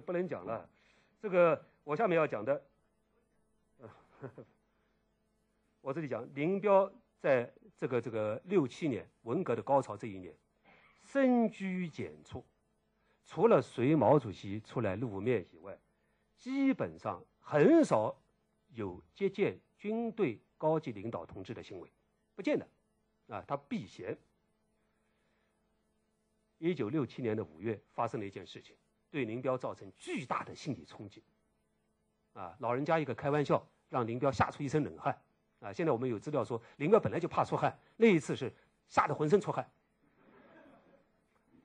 不能讲了。这个我下面要讲的，我这里讲林彪在这个这个六七年文革的高潮这一年，深居简出，除了随毛主席出来露面以外，基本上很少有接见军队高级领导同志的行为，不见得，啊，他避嫌。一九六七年的五月发生了一件事情，对林彪造成巨大的心理冲击。啊，老人家一个开玩笑，让林彪吓出一身冷汗。啊，现在我们有资料说，林彪本来就怕出汗，那一次是吓得浑身出汗。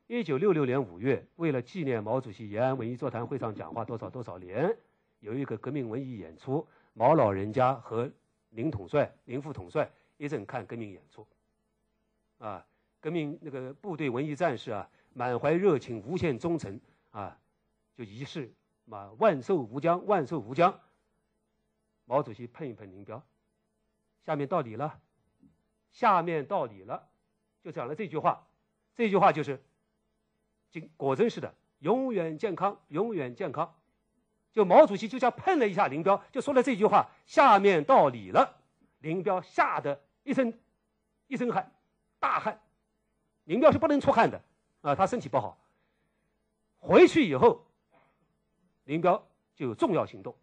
一九六六年五月，为了纪念毛主席延安文艺座谈会上讲话多少多少年，有一个革命文艺演出，毛老人家和林统帅、林副统帅一阵看革命演出。啊。革命那个部队文艺战士啊，满怀热情，无限忠诚啊，就仪式嘛，万寿无疆，万寿无疆。毛主席碰一碰林彪，下面到你了，下面到你了，就讲了这句话，这句话就是，今果真是的，永远健康，永远健康。就毛主席就像碰了一下林彪，就说了这句话，下面到你了，林彪吓得一身一身汗，大汗。林彪是不能出汗的，啊，他身体不好。回去以后，林彪就有重要行动。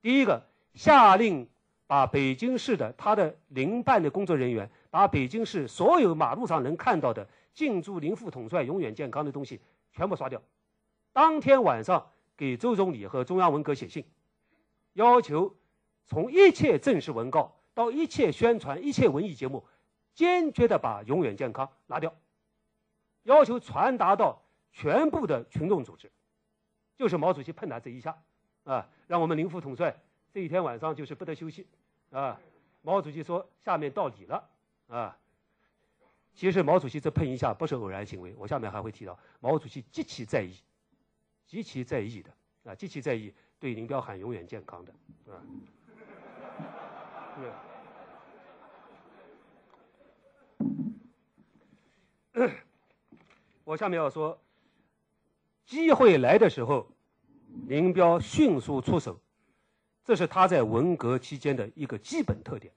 第一个，下令把北京市的他的林办的工作人员，把北京市所有马路上能看到的“敬祝林副统帅永远健康”的东西全部刷掉。当天晚上给周总理和中央文革写信，要求从一切正式文告到一切宣传、一切文艺节目，坚决的把“永远健康”拿掉。要求传达到全部的群众组织，就是毛主席碰他这一下，啊，让我们林副统帅这一天晚上就是不得休息，啊，毛主席说下面到理了，啊，其实毛主席这碰一下不是偶然行为，我下面还会提到，毛主席极其在意，极其在意的，啊，极其在意对林彪喊永远健康的，啊，我下面要说，机会来的时候，林彪迅速出手，这是他在文革期间的一个基本特点。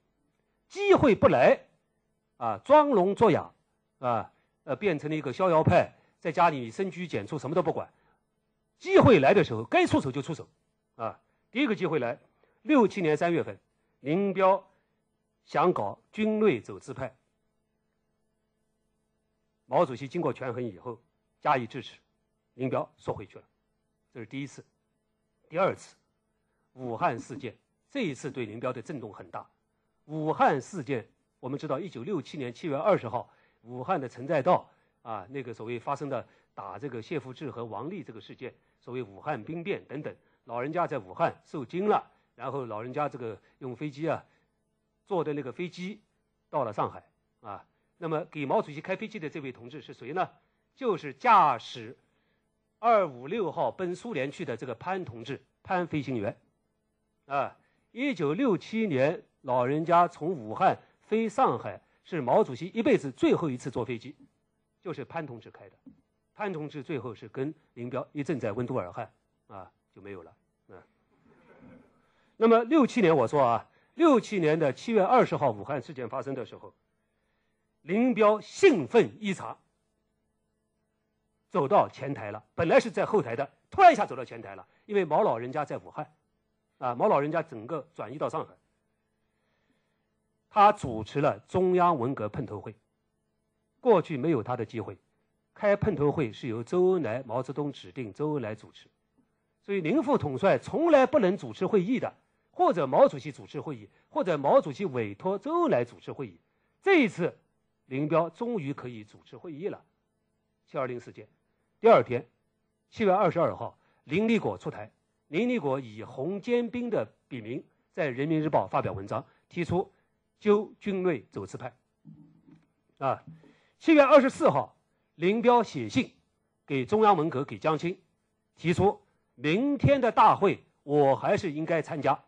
机会不来，啊，装聋作哑，啊，呃，变成了一个逍遥派，在家里深居简出，什么都不管。机会来的时候，该出手就出手，啊，第一个机会来，六七年三月份，林彪想搞军内走资派。毛主席经过权衡以后，加以支持，林彪缩回去了，这是第一次。第二次，武汉事件，这一次对林彪的震动很大。武汉事件，我们知道，一九六七年七月二十号，武汉的陈再道啊，那个所谓发生的打这个谢富治和王立这个事件，所谓武汉兵变等等，老人家在武汉受惊了，然后老人家这个用飞机啊，坐的那个飞机到了上海啊。那么给毛主席开飞机的这位同志是谁呢？就是驾驶二五六号奔苏联去的这个潘同志，潘飞行员。啊，一九六七年老人家从武汉飞上海，是毛主席一辈子最后一次坐飞机，就是潘同志开的。潘同志最后是跟林彪一阵在温都尔汗，啊，就没有了。啊，那么六七年我说啊，六七年的七月二十号武汉事件发生的时候。林彪兴奋异常，走到前台了。本来是在后台的，突然一下走到前台了，因为毛老人家在武汉，啊，毛老人家整个转移到上海。他主持了中央文革碰头会，过去没有他的机会，开碰头会是由周恩来、毛泽东指定周恩来主持，所以林副统帅从来不能主持会议的，或者毛主席主持会议，或者毛主席委托周恩来主持会议。这一次。林彪终于可以主持会议了。七二零事件，第二天，七月二十二号，林立果出台。林立果以红尖兵的笔名在《人民日报》发表文章，提出纠军内走资派。啊，七月二十四号，林彪写信给中央文革给江青，提出明天的大会我还是应该参加。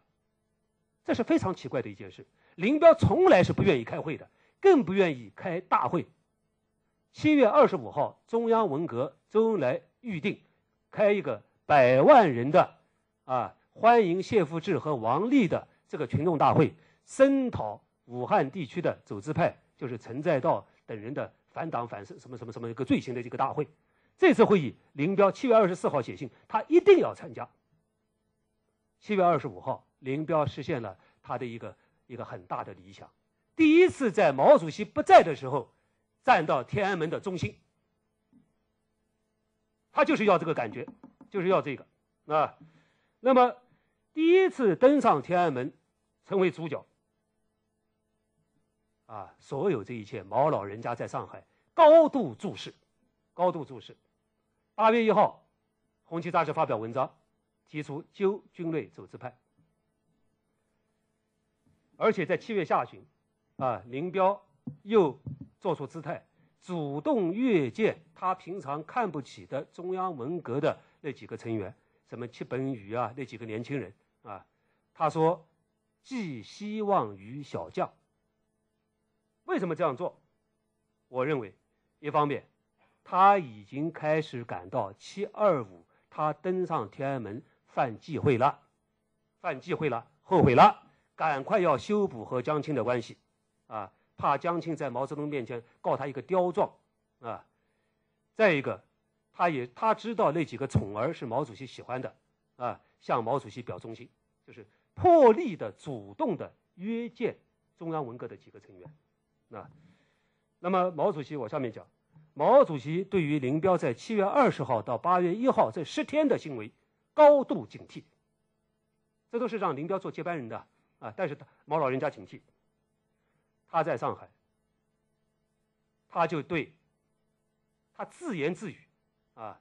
这是非常奇怪的一件事。林彪从来是不愿意开会的。更不愿意开大会。七月二十五号，中央文革周恩来预定开一个百万人的啊欢迎谢富治和王力的这个群众大会，声讨武汉地区的走资派，就是陈再道等人的反党反什么什么什么一个罪行的这个大会。这次会议，林彪七月二十四号写信，他一定要参加。七月二十五号，林彪实现了他的一个一个很大的理想，第一次在毛主席不在的时候，站到天安门的中心。他就是要这个感觉，就是要这个啊。那么，第一次登上天安门，成为主角。啊，所有这一切，毛老人家在上海高度注视，高度注视。八月一号，《红旗》杂志发表文章，提出纠军类走资派。而且在七月下旬，啊，林彪又做出姿态，主动越界他平常看不起的中央文革的那几个成员，什么戚本禹啊，那几个年轻人啊。他说：“寄希望于小将。”为什么这样做？我认为，一方面。他已经开始感到七二五，他登上天安门犯忌讳了，犯忌讳了，后悔了，赶快要修补和江青的关系，啊，怕江青在毛泽东面前告他一个刁状，啊，再一个，他也他知道那几个宠儿是毛主席喜欢的，啊，向毛主席表忠心，就是破例的主动的约见中央文革的几个成员，啊，那么毛主席我下面讲。毛主席对于林彪在七月二十号到八月一号这十天的行为高度警惕，这都是让林彪做接班人的啊。但是毛老人家警惕，他在上海，他就对他自言自语啊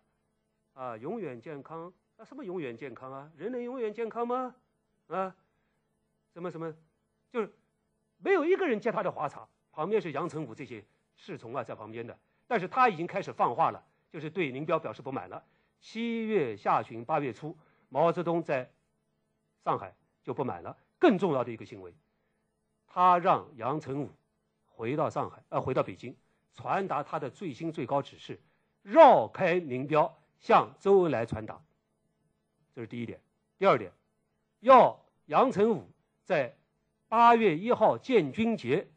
啊，永远健康啊，什么永远健康啊？人能永远健康吗？啊，什么什么，就是没有一个人接他的话茬，旁边是杨成武这些侍从啊在旁边的。但是他已经开始放话了，就是对林彪表示不满了。七月下旬、八月初，毛泽东在上海就不满了。更重要的一个行为，他让杨成武回到上海，呃，回到北京，传达他的最新最高指示，绕开林彪向周恩来传达。这是第一点。第二点，要杨成武在八月一号建军节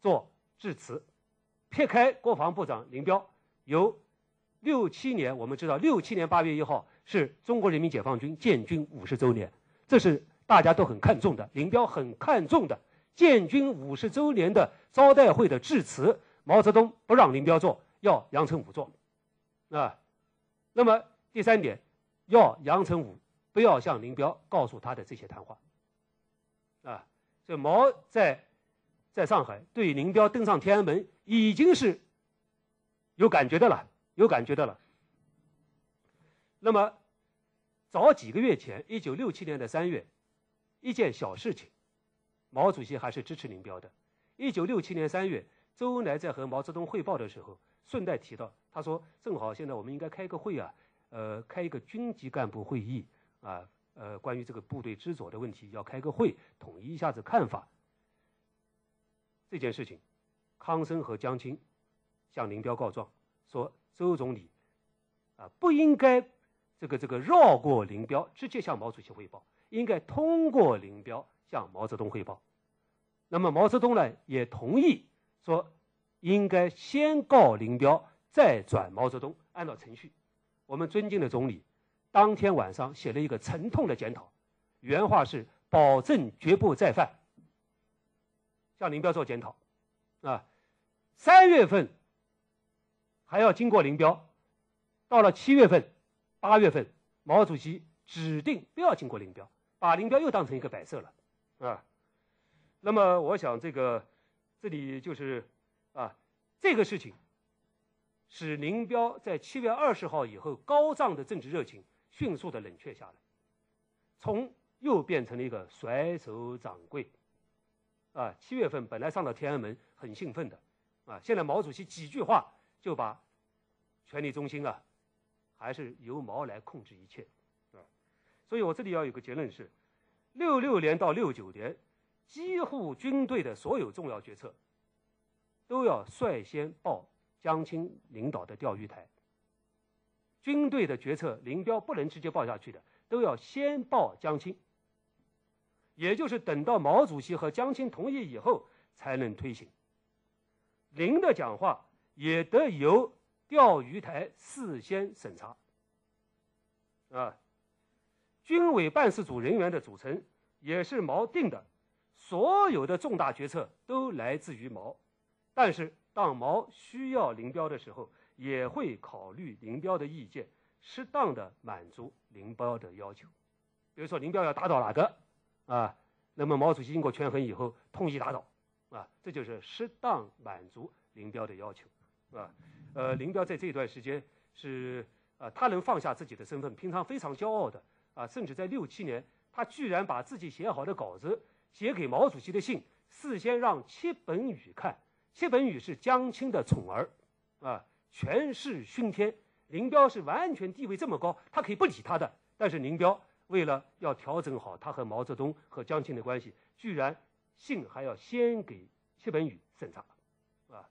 做致辞。撇开国防部长林彪，由六七年，我们知道六七年八月一号是中国人民解放军建军五十周年，这是大家都很看重的，林彪很看重的建军五十周年的招待会的致辞。毛泽东不让林彪做，要杨成武做，啊，那么第三点，要杨成武不要向林彪告诉他的这些谈话，啊，这毛在。在上海，对林彪登上天安门已经是有感觉的了，有感觉的了。那么，早几个月前，一九六七年的三月，一件小事情，毛主席还是支持林彪的。一九六七年三月，周恩来在和毛泽东汇报的时候，顺带提到，他说：“正好现在我们应该开个会啊，呃，开一个军级干部会议啊，呃，关于这个部队支左的问题，要开个会，统一一下子看法。”这件事情，康生和江青向林彪告状，说周总理啊不应该这个这个绕过林彪，直接向毛主席汇报，应该通过林彪向毛泽东汇报。那么毛泽东呢也同意说，应该先告林彪，再转毛泽东，按照程序。我们尊敬的总理当天晚上写了一个沉痛的检讨，原话是保证绝不再犯。向林彪做检讨，啊，三月份还要经过林彪，到了七月份、八月份，毛主席指定不要经过林彪，把林彪又当成一个摆设了，啊，那么我想这个这里就是啊，这个事情使林彪在七月二十号以后高涨的政治热情迅速的冷却下来，从又变成了一个甩手掌柜。啊，七月份本来上到天安门很兴奋的，啊，现在毛主席几句话就把权力中心啊，还是由毛来控制一切，所以我这里要有个结论是，六六年到六九年，几乎军队的所有重要决策，都要率先报江青领导的钓鱼台，军队的决策，林彪不能直接报下去的，都要先报江青。也就是等到毛主席和江青同意以后，才能推行。林的讲话也得由钓鱼台事先审查。啊，军委办事组人员的组成也是毛定的，所有的重大决策都来自于毛。但是当毛需要林彪的时候，也会考虑林彪的意见，适当的满足林彪的要求。比如说林彪要打倒哪个？啊，那么毛主席经过权衡以后同意打倒，啊，这就是适当满足林彪的要求，啊，呃，林彪在这段时间是啊，他能放下自己的身份，平常非常骄傲的，啊，甚至在六七年，他居然把自己写好的稿子写给毛主席的信，事先让戚本禹看，戚本禹是江青的宠儿，啊，权势熏天，林彪是完全地位这么高，他可以不理他的，但是林彪。为了要调整好他和毛泽东和江青的关系，居然信还要先给戚本禹审查，啊。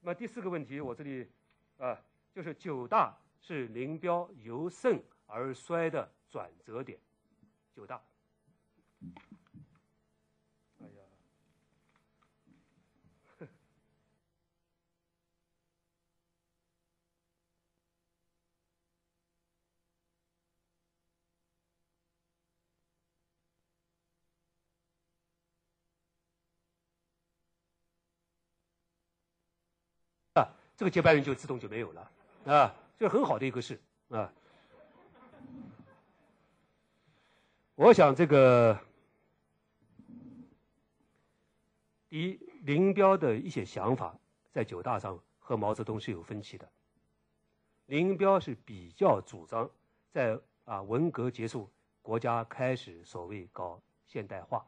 那么第四个问题，我这里啊，就是九大是林彪由盛而衰的转折点，就大。这个接班人就自动就没有了，啊，这是很好的一个事啊。我想这个第一，林彪的一些想法在九大上和毛泽东是有分歧的。林彪是比较主张在啊文革结束，国家开始所谓搞现代化，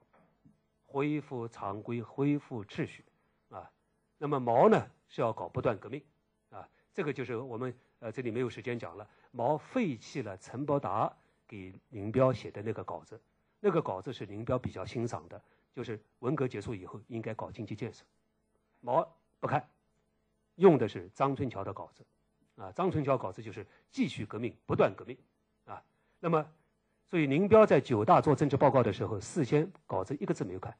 恢复常规，恢复秩序啊。那么毛呢？是要搞不断革命，啊，这个就是我们呃这里没有时间讲了。毛废弃了陈伯达给林彪写的那个稿子，那个稿子是林彪比较欣赏的，就是文革结束以后应该搞经济建设，毛不看，用的是张春桥的稿子，啊，张春桥稿子就是继续革命，不断革命，啊，那么所以林彪在九大做政治报告的时候，事先稿子一个字没有看，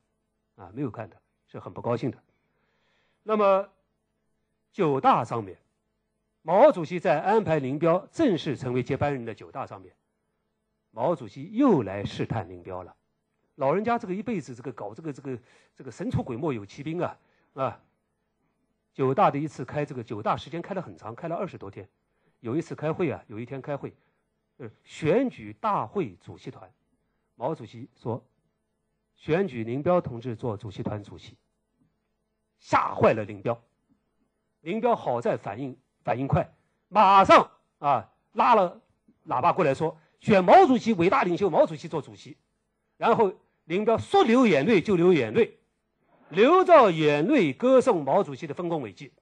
啊，没有看的，是很不高兴的，那么。九大上面，毛主席在安排林彪正式成为接班人的九大上面，毛主席又来试探林彪了。老人家这个一辈子这个搞这个这个这个神出鬼没有奇兵啊啊！九大的一次开这个九大时间开了很长，开了二十多天。有一次开会啊，有一天开会，呃，选举大会主席团，毛主席说选举林彪同志做主席团主席，吓坏了林彪。林彪好在反应反应快，马上啊拉了喇叭过来说选毛主席伟大领袖毛主席做主席，然后林彪说流眼泪就流眼泪，流着眼泪歌颂毛主席的丰功伟绩，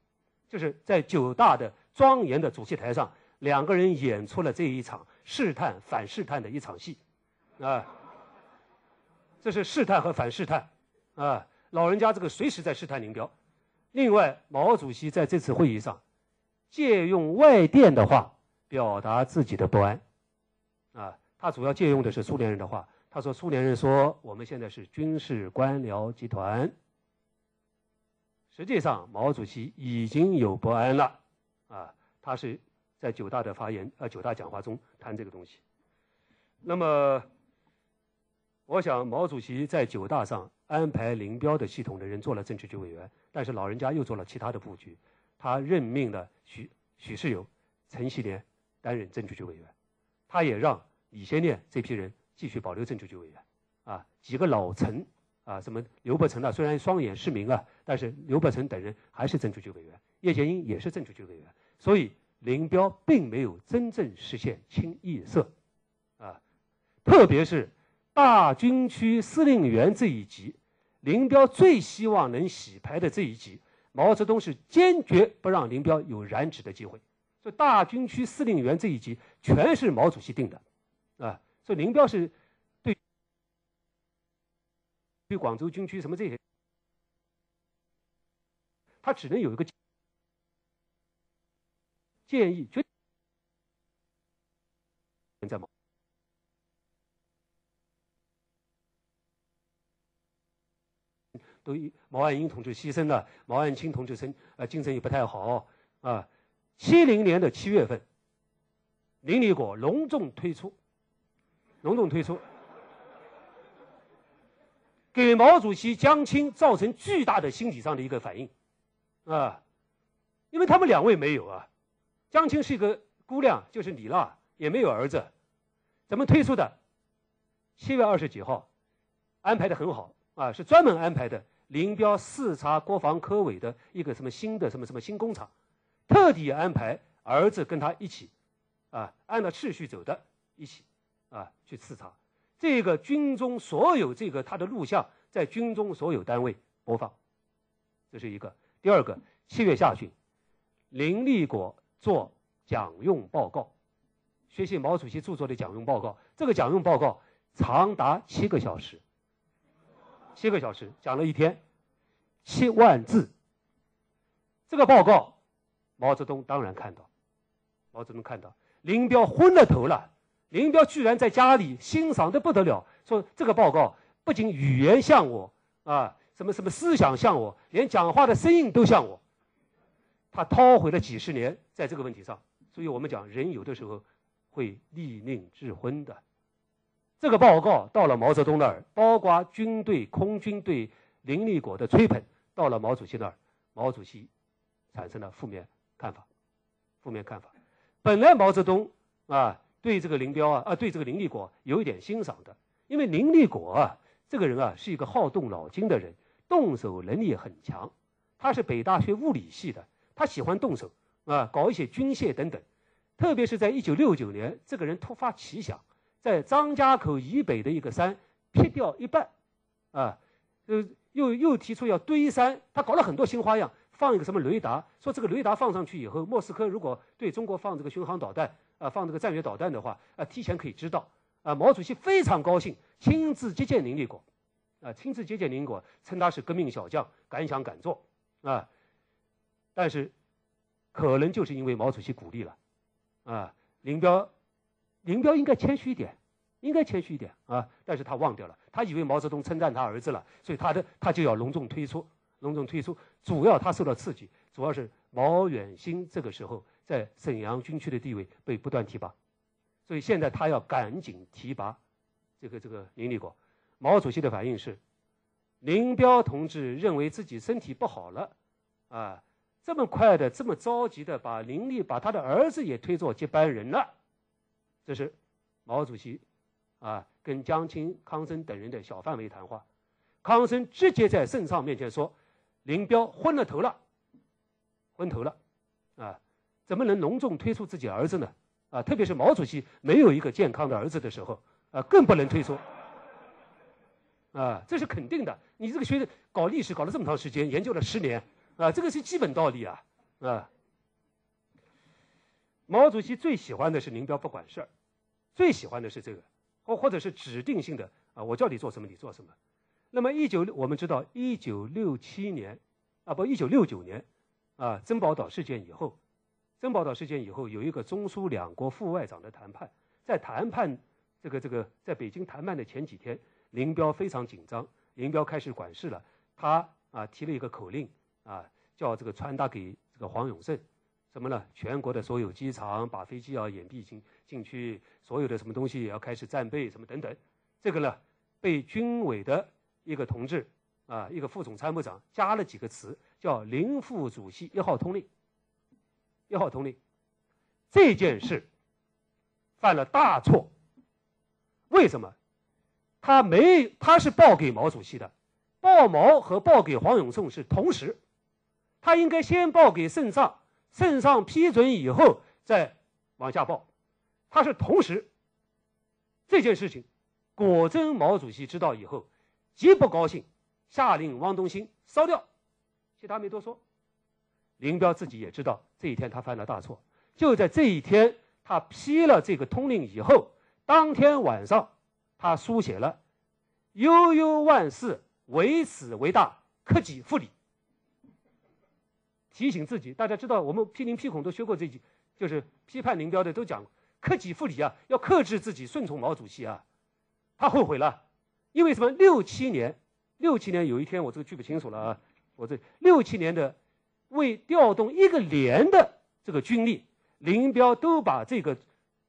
就是在九大的庄严的主席台上，两个人演出了这一场试探反试探的一场戏，啊，这是试探和反试探，啊，老人家这个随时在试探林彪。另外，毛主席在这次会议上借用外电的话表达自己的不安，啊，他主要借用的是苏联人的话。他说：“苏联人说我们现在是军事官僚集团。”实际上，毛主席已经有不安了，啊，他是在九大的发言，呃，九大讲话中谈这个东西。那么，我想毛主席在九大上安排林彪的系统的人做了政治局委员。但是老人家又做了其他的布局，他任命了许许世友、陈锡联担任政治局委员，他也让李先念这批人继续保留政治局委员，啊，几个老臣啊，什么刘伯承啊，虽然双眼失明啊，但是刘伯承等人还是政治局委员，叶剑英也是政治局委员，所以林彪并没有真正实现清一色，啊，特别是大军区司令员这一级。林彪最希望能洗牌的这一级，毛泽东是坚决不让林彪有染指的机会。所以大军区司令员这一级全是毛主席定的，啊，所以林彪是对对广州军区什么这些，他只能有一个建议，决定在毛都毛岸英同志牺牲了，毛岸青同志身呃精神也不太好啊。七零年的七月份，林立果隆重推出，隆重推出，给毛主席、江青造成巨大的心理上的一个反应，啊，因为他们两位没有啊，江青是一个姑娘，就是李娜，也没有儿子，怎么推出的？七月二十几号，安排的很好啊，是专门安排的。林彪视察国防科委的一个什么新的什么什么新工厂，特地安排儿子跟他一起，啊，按照次序走的，一起，啊，去视察。这个军中所有这个他的录像在军中所有单位播放，这是一个。第二个，七月下旬，林立果做讲用报告，学习毛主席著作的讲用报告。这个讲用报告长达七个小时。七个小时讲了一天，七万字。这个报告，毛泽东当然看到，毛泽东看到林彪昏了头了。林彪居然在家里欣赏的不得了，说这个报告不仅语言像我啊，什么什么思想像我，连讲话的声音都像我。他韬晦了几十年在这个问题上，所以我们讲人有的时候会立令智昏的。这个报告到了毛泽东那儿，包括军队、空军对林立果的吹捧，到了毛主席那儿，毛主席产生了负面看法。负面看法，本来毛泽东啊对这个林彪啊啊对这个林立果有一点欣赏的，因为林立果啊这个人啊是一个好动脑筋的人，动手能力很强。他是北大学物理系的，他喜欢动手啊，搞一些军械等等。特别是在一九六九年，这个人突发奇想。在张家口以北的一个山劈掉一半，啊，呃，又又提出要堆山，他搞了很多新花样，放一个什么雷达，说这个雷达放上去以后，莫斯科如果对中国放这个巡航导弹，啊，放这个战略导弹的话，啊，提前可以知道，啊，毛主席非常高兴，亲自接见林立果，啊，亲自接见林果，称他是革命小将，敢想敢做，啊，但是可能就是因为毛主席鼓励了，啊，林彪。林彪应该谦虚一点，应该谦虚一点啊！但是他忘掉了，他以为毛泽东称赞他儿子了，所以他的他就要隆重推出，隆重推出。主要他受到刺激，主要是毛远新这个时候在沈阳军区的地位被不断提拔，所以现在他要赶紧提拔这个这个林立果。毛主席的反应是，林彪同志认为自己身体不好了，啊，这么快的这么着急的把林立把他的儿子也推做接班人了。这是毛主席啊跟江青、康生等人的小范围谈话。康生直接在圣上面前说：“林彪昏了头了，昏头了，啊，怎么能隆重推出自己儿子呢？啊，特别是毛主席没有一个健康的儿子的时候，啊，更不能推出。啊，这是肯定的。你这个学搞历史搞了这么长时间，研究了十年，啊，这个是基本道理啊，啊。”毛主席最喜欢的是林彪不管事儿，最喜欢的是这个，或或者是指定性的啊，我叫你做什么你做什么。那么一九我们知道一九六七年，啊不一九六九年，啊珍宝岛事件以后，珍宝岛事件以后有一个中苏两国副外长的谈判，在谈判这个这个在北京谈判的前几天，林彪非常紧张，林彪开始管事了，他啊提了一个口令啊，叫这个传达给这个黄永胜。什么呢？全国的所有机场把飞机要掩蔽进进去，所有的什么东西也要开始战备，什么等等。这个呢，被军委的一个同志啊，一个副总参谋长加了几个词，叫“林副主席一号通令”。一号通令，这件事犯了大错。为什么？他没，他是报给毛主席的，报毛和报给黄永胜是同时，他应该先报给圣上。圣上批准以后再往下报，他是同时。这件事情，果真毛主席知道以后极不高兴，下令汪东兴烧掉，其他没多说。林彪自己也知道这一天他犯了大错，就在这一天他批了这个通令以后，当天晚上他书写了“悠悠万事，唯此为大，克己复礼”。提醒自己，大家知道，我们批林批孔都学过这句，就是批判林彪的都讲克己复礼啊，要克制自己，顺从毛主席啊。他后悔了，因为什么？六七年六七年有一天我这个记不清楚了啊，我这六七年的为调动一个连的这个军力，林彪都把这个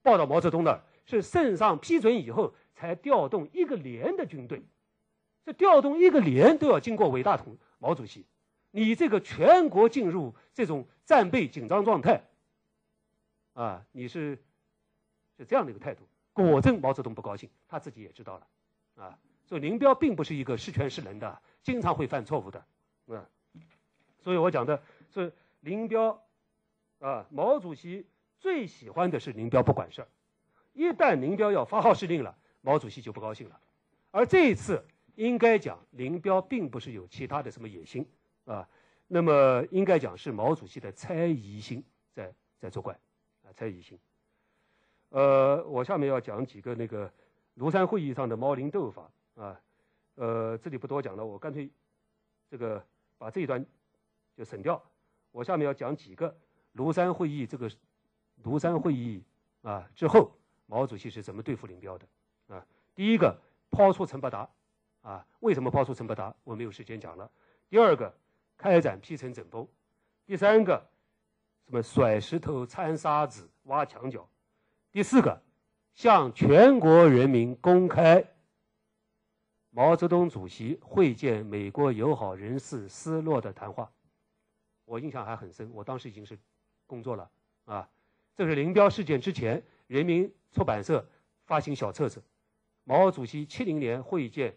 报到毛泽东那儿，是圣上批准以后才调动一个连的军队。这调动一个连都要经过伟大统毛主席，你这个全国进入这种战备紧张状态，啊，你是是这样的一个态度，果真毛泽东不高兴，他自己也知道了，啊，所以林彪并不是一个识权识能的，经常会犯错误的，啊，所以我讲的是林彪，啊，毛主席最喜欢的是林彪不管事儿，一旦林彪要发号施令了，毛主席就不高兴了，而这一次。应该讲，林彪并不是有其他的什么野心啊，那么应该讲是毛主席的猜疑心在在作怪啊，猜疑心。呃，我下面要讲几个那个庐山会议上的猫灵斗法啊，呃，这里不多讲了，我干脆这个把这一段就省掉。我下面要讲几个庐山会议这个庐山会议啊之后，毛主席是怎么对付林彪的啊？第一个，抛出陈伯达。啊，为什么抛出陈伯达？我没有时间讲了。第二个，开展批陈整风；第三个，什么甩石头、掺沙子、挖墙脚；第四个，向全国人民公开毛泽东主席会见美国友好人士斯诺的谈话。我印象还很深，我当时已经是工作了啊。这是林彪事件之前，人民出版社发行小册子，毛主席七零年会见。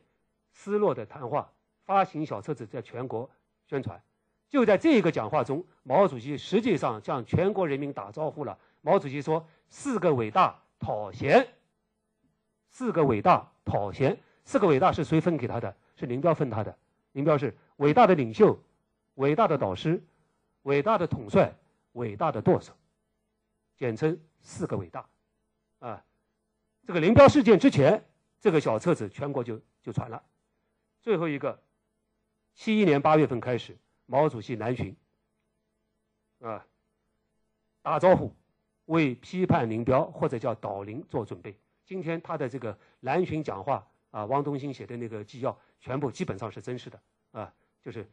斯诺的谈话发行小册子在全国宣传，就在这个讲话中，毛主席实际上向全国人民打招呼了。毛主席说：“四个伟大讨嫌，四个伟大讨嫌，四个伟大是谁分给他的？是林彪分他的。林彪是伟大的领袖，伟大的导师，伟大的统帅，伟大的舵手，简称四个伟大。啊，这个林彪事件之前，这个小册子全国就就传了。”最后一个，七一年八月份开始，毛主席南巡，啊，打招呼，为批判林彪或者叫倒林做准备。今天他的这个南巡讲话啊，汪东兴写的那个纪要，全部基本上是真实的啊，就是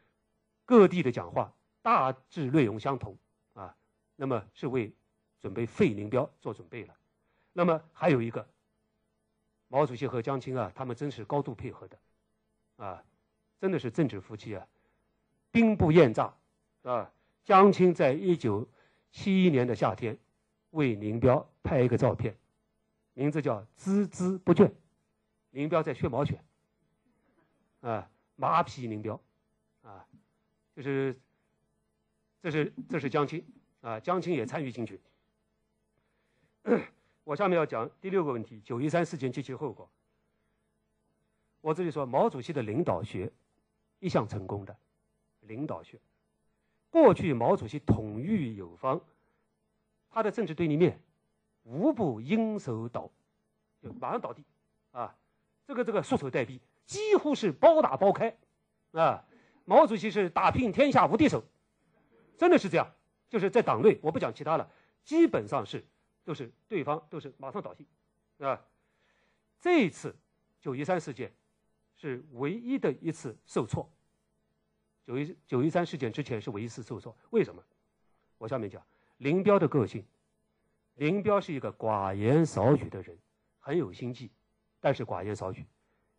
各地的讲话大致内容相同啊，那么是为准备废林彪做准备了。那么还有一个，毛主席和江青啊，他们真是高度配合的。啊，真的是政治夫妻啊，兵不厌诈，啊，江青在一九七一年的夏天，为林彪拍一个照片，名字叫“孜孜不倦”，林彪在学毛犬，啊，马匹林彪，啊，就是，这是这是江青，啊，江青也参与进去。我下面要讲第六个问题：九一三事件及其后果。我这里说，毛主席的领导学一向成功的领导学。过去毛主席统御有方，他的政治对立面无不应手倒，就马上倒地，啊，这个这个束手待毙，几乎是包打包开，啊，毛主席是打遍天下无敌手，真的是这样，就是在党内，我不讲其他了，基本上是都是对方都是马上倒地，啊，这一次九一三事件。是唯一的一次受挫。九一九一三事件之前是唯一一次受挫，为什么？我下面讲林彪的个性。林彪是一个寡言少语的人，很有心计，但是寡言少语。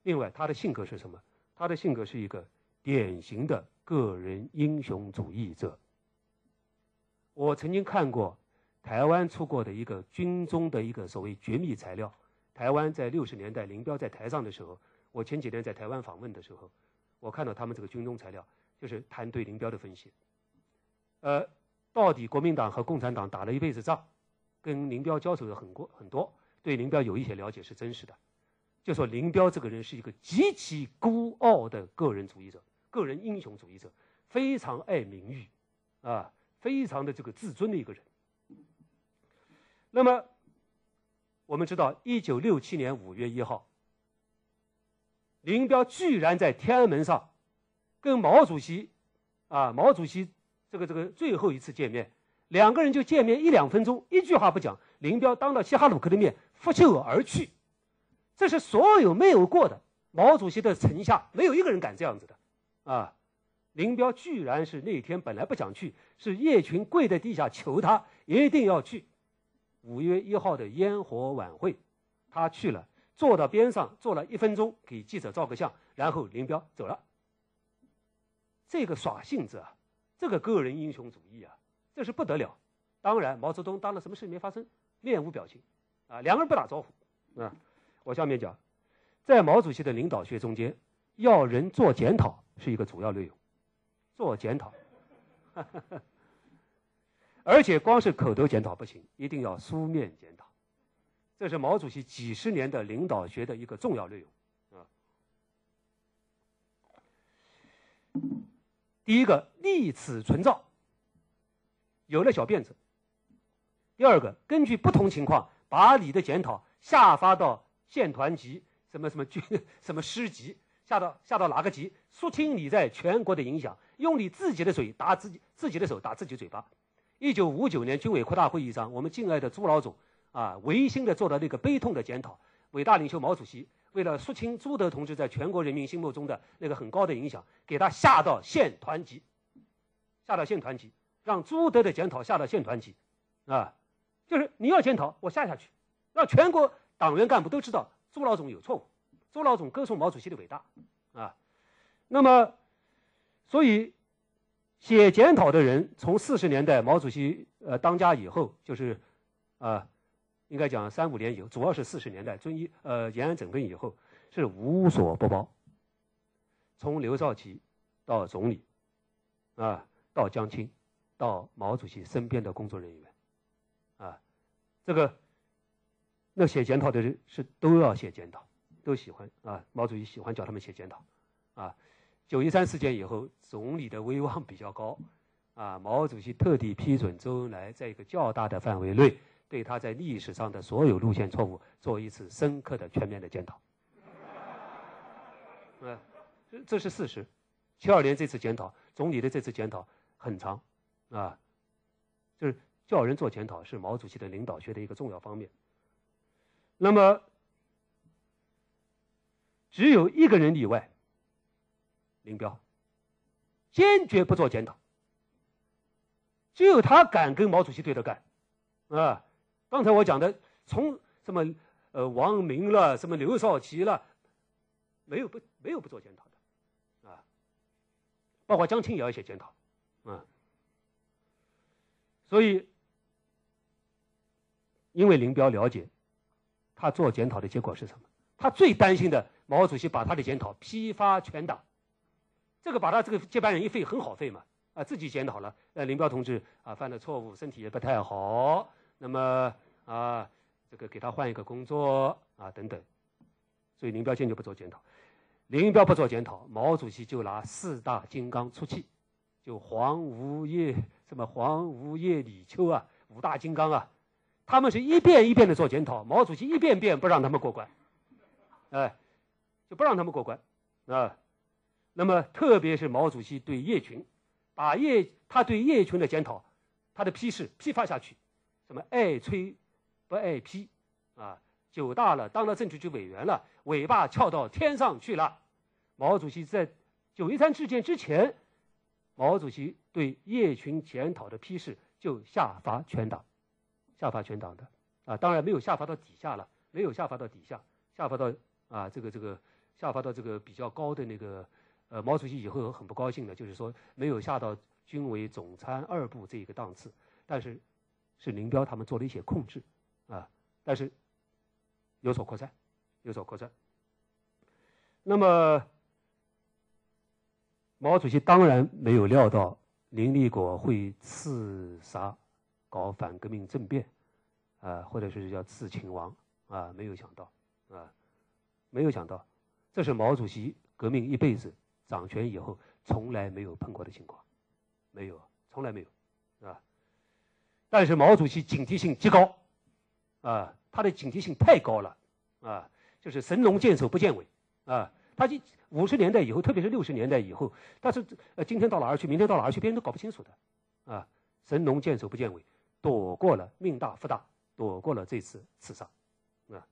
另外，他的性格是什么？他的性格是一个典型的个人英雄主义者。我曾经看过台湾出过的一个军中的一个所谓绝密材料。台湾在六十年代林彪在台上的时候。我前几天在台湾访问的时候，我看到他们这个军中材料，就是谈对林彪的分析。呃，到底国民党和共产党打了一辈子仗，跟林彪交手的很多很多，对林彪有一些了解是真实的。就说林彪这个人是一个极其孤傲的个人主义者，个人英雄主义者，非常爱名誉，啊，非常的这个自尊的一个人。那么，我们知道，一九六七年五月一号。林彪居然在天安门上跟毛主席，啊，毛主席这个这个最后一次见面，两个人就见面一两分钟，一句话不讲，林彪当着西哈努克的面拂袖而去，这是所有没有过的，毛主席的城下没有一个人敢这样子的，啊，林彪居然是那天本来不想去，是叶群跪在地下求他一定要去。五月一号的烟火晚会，他去了，坐到边上坐了一分钟，给记者照个相，然后林彪走了。这个耍性子啊，这个个人英雄主义啊，这是不得了。当然，毛泽东当了什么事没发生，面无表情，啊，两个人不打招呼，啊，我下面讲。在毛主席的领导学中间，要人做检讨是一个主要内容，做检讨，而且光是口头检讨不行，一定要书面检讨，这是毛主席几十年的领导学的一个重要内容啊。第一个，立此存照，有了小辫子；第二个，根据不同情况，把你的检讨下发到县团级。什么什么军 什么师级下到下到哪个级？说清你在全国的影响，用你自己的嘴打自己自己的手打自己嘴巴。一九五九年军委扩大会议上，我们敬爱的朱老总啊，违心的做了那个悲痛的检讨。伟大领袖毛主席为了肃清朱德同志在全国人民心目中的那个很高的影响，给他下到县团级，下到县团级，让朱德的检讨下到县团级，啊，就是你要检讨，我下下去，让全国党员干部都知道。朱老总有错误，朱老总歌颂毛主席的伟大，啊，那么，所以写检讨的人，从四十年代毛主席呃当家以后，就是啊，应该讲三五年以后，主要是四十年代遵义呃延安整顿以后，是无所不包，从刘少奇到总理，啊，到江青，到毛主席身边的工作人员，啊，这个。那写检讨的人是都要写检讨，都喜欢啊。毛主席喜欢叫他们写检讨，啊。九一三事件以后，总理的威望比较高，啊。毛主席特地批准周恩来在一个较大的范围内，对他在历史上的所有路线错误做一次深刻的、全面的检讨。啊，这这是事实。七二年这次检讨，总理的这次检讨很长，啊，就是叫人做检讨是毛主席的领导学的一个重要方面。那么，只有一个人例外，林彪，坚决不做检讨。只有他敢跟毛主席对着干，啊！刚才我讲的，从什么呃王明了，什么刘少奇了，没有不没有不做检讨的，啊，包括江青也要写检讨，啊，所以，因为林彪了解。他做检讨的结果是什么？他最担心的，毛主席把他的检讨批发全党，这个把他这个接班人一废，很好废嘛，啊，自己检讨了，呃，林彪同志啊犯了错误，身体也不太好，那么啊，这个给他换一个工作啊等等，所以林彪坚决不做检讨。林彪不做检讨，毛主席就拿四大金刚出气，就黄吴叶什么黄吴叶李秋啊，五大金刚啊。他们是一遍一遍的做检讨，毛主席一遍遍不让他们过关，哎，就不让他们过关，啊，那么特别是毛主席对叶群，把叶他对叶群的检讨，他的批示批发下去，什么爱吹不爱批，啊，九大了当了政治局委员了，尾巴翘到天上去了。毛主席在九一三事件之前，毛主席对叶群检讨的批示就下发全党。下发全党的啊，当然没有下发到底下了，没有下发到底下，下发到啊这个这个下发到这个比较高的那个呃，毛主席以后很不高兴的，就是说没有下到军委总参二部这一个档次，但是是林彪他们做了一些控制啊，但是有所扩散，有所扩散。那么毛主席当然没有料到林立果会刺杀。搞反革命政变，啊，或者是叫刺秦王，啊，没有想到，啊，没有想到，这是毛主席革命一辈子掌权以后从来没有碰过的情况，没有，从来没有，啊，但是毛主席警惕性极高，啊，他的警惕性太高了，啊，就是神龙见首不见尾，啊，他就五十年代以后，特别是六十年代以后，但是呃，今天到哪儿去，明天到哪儿去，别人都搞不清楚的，啊，神龙见首不见尾。躲过了命大福大，躲过了这次刺杀，啊，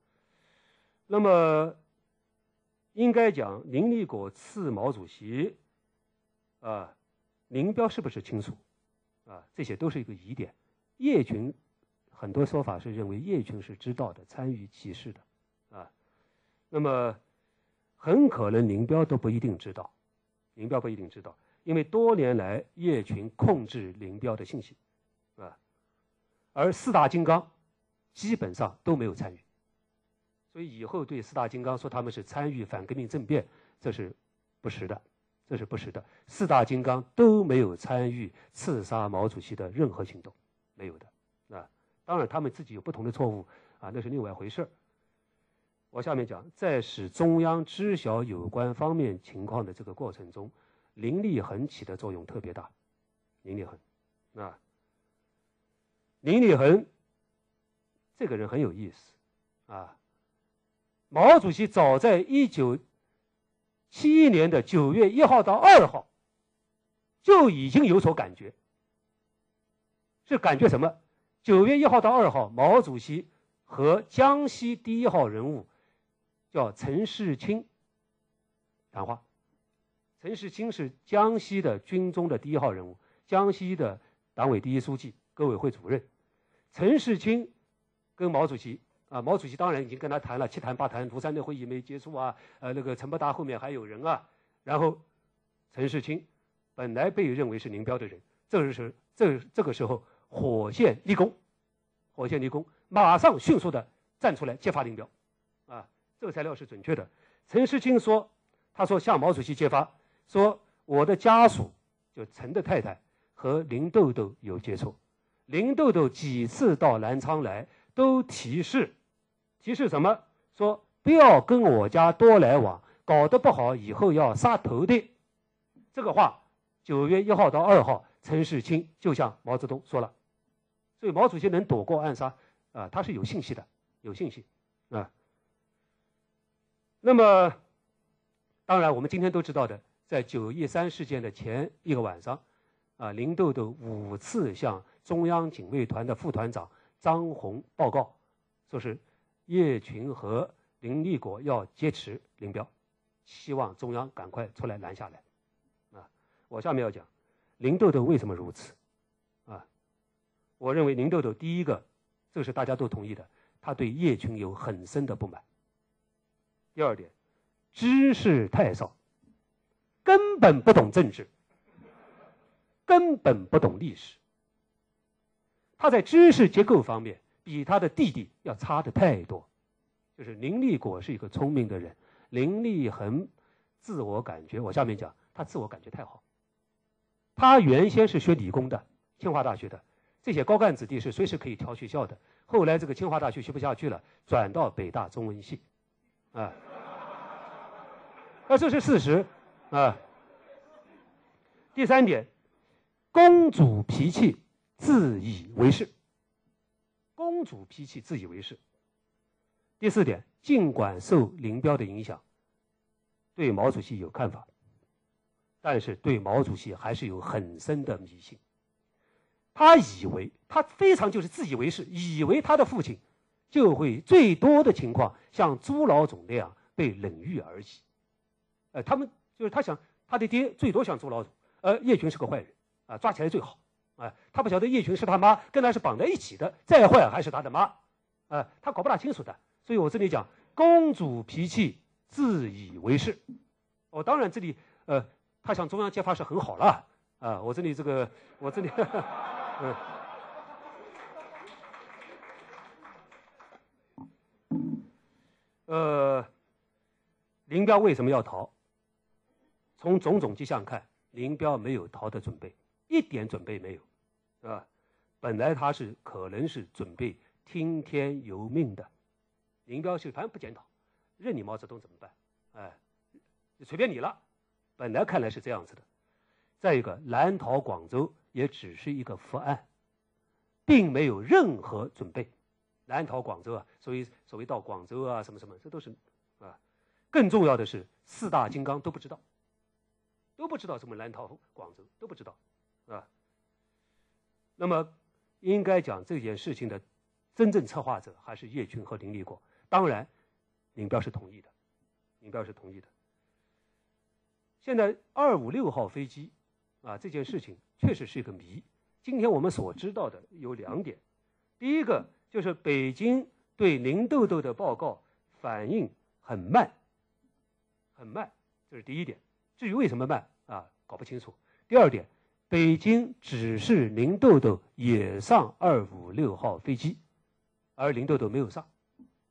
那么应该讲林立果刺毛主席，啊，林彪是不是亲属？啊，这些都是一个疑点。叶群很多说法是认为叶群是知道的，参与其事的，啊，那么很可能林彪都不一定知道，林彪不一定知道，因为多年来叶群控制林彪的信息，而四大金刚基本上都没有参与，所以以后对四大金刚说他们是参与反革命政变，这是不实的，这是不实的，四大金刚都没有参与刺杀毛主席的任何行动。没有的，啊，当然他们自己有不同的错误，啊，那是另外一回事儿。我下面讲，在使中央知晓有关方面情况的这个过程中，林立恒起的作用特别大。林立恒，啊，林立恒这个人很有意思，啊，毛主席早在一九七一年的九月一号到二号就已经有所感觉。是感觉什么？九月一号到二号，毛主席和江西第一号人物叫陈世清谈话。陈世清是江西的军中的第一号人物，江西的党委第一书记、革委会主任。陈世清跟毛主席啊，毛主席当然已经跟他谈了七谈八谈，庐山的会议没结束啊，呃，那个陈伯达后面还有人啊。然后陈世清本来被认为是林彪的人，这个时候，这这个时候。火线立功，火线立功，马上迅速的站出来揭发林彪，啊，这个材料是准确的。陈世清说，他说向毛主席揭发，说我的家属就陈的太太和林豆豆有接触，林豆豆几次到南昌来都提示，提示什么？说不要跟我家多来往，搞得不好以后要杀头的。这个话，九月一号到二号，陈世清就向毛泽东说了。所以毛主席能躲过暗杀，啊，他是有信息的，有信息，啊。那么，当然我们今天都知道的，在九一三事件的前一个晚上，啊，林豆豆五次向中央警卫团的副团长张红报告，说是叶群和林立果要劫持林彪，希望中央赶快出来拦下来，啊，我下面要讲林豆豆为什么如此。啊我认为林豆豆第一个，这是大家都同意的，他对叶群有很深的不满。第二点，知识太少，根本不懂政治，根本不懂历史。他在知识结构方面比他的弟弟要差的太多。就是林立果是一个聪明的人，林立恒自我感觉，我下面讲，他自我感觉太好。他原先是学理工的，清华大学的。这些高干子弟是随时可以调学校的。后来这个清华大学学不下去了，转到北大中文系，啊，啊，这是事实，啊。第三点，公主脾气，自以为是。公主脾气，自以为是。第四点，尽管受林彪的影响，对毛主席有看法，但是对毛主席还是有很深的迷信。他以为他非常就是自以为是，以为他的父亲就会最多的情况像朱老总那样被冷遇而已。呃，他们就是他想他的爹最多像朱老总，呃叶群是个坏人啊，抓起来最好啊。他不晓得叶群是他妈跟他是绑在一起的，再坏还是他的妈啊，他搞不大清楚的。所以我这里讲公主脾气，自以为是。哦，当然这里呃，他向中央揭发是很好了啊。我这里这个我这里。呵 呵嗯，呃，林彪为什么要逃？从种种迹象看，林彪没有逃的准备，一点准备没有，啊，本来他是可能是准备听天由命的，林彪是反正不检讨，任你毛泽东怎么办？哎，随便你了。本来看来是这样子的。再一个，南逃广州。也只是一个伏案，并没有任何准备。南逃广州啊，所以所谓到广州啊，什么什么，这都是啊。更重要的是，四大金刚都不知道，都不知道什么南逃广州，都不知道，啊。那么，应该讲这件事情的真正策划者还是叶群和林立果。当然，林彪是同意的，林彪是同意的。现在二五六号飞机，啊，这件事情确实是一个谜。今天我们所知道的有两点，第一个就是北京对林豆豆的报告反应很慢，很慢，这是第一点。至于为什么慢啊，搞不清楚。第二点，北京指示林豆豆也上二五六号飞机，而林豆豆没有上，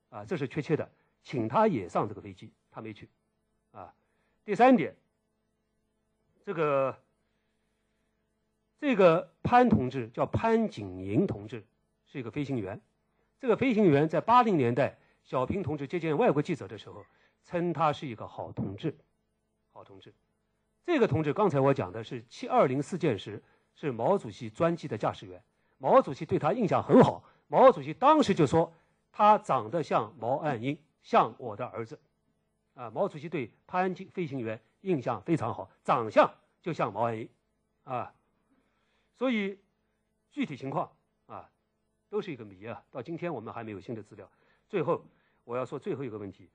啊，这是确切的，请他也上这个飞机，他没去，啊。第三点。这个这个潘同志叫潘景寅同志，是一个飞行员。这个飞行员在八零年代，小平同志接见外国记者的时候，称他是一个好同志，好同志。这个同志刚才我讲的是七二零事件时是毛主席专机的驾驶员，毛主席对他印象很好。毛主席当时就说他长得像毛岸英，像我的儿子。啊，毛主席对潘景飞行员印象非常好，长相就像毛岸英，啊，所以具体情况啊，都是一个谜啊。到今天我们还没有新的资料。最后我要说最后一个问题，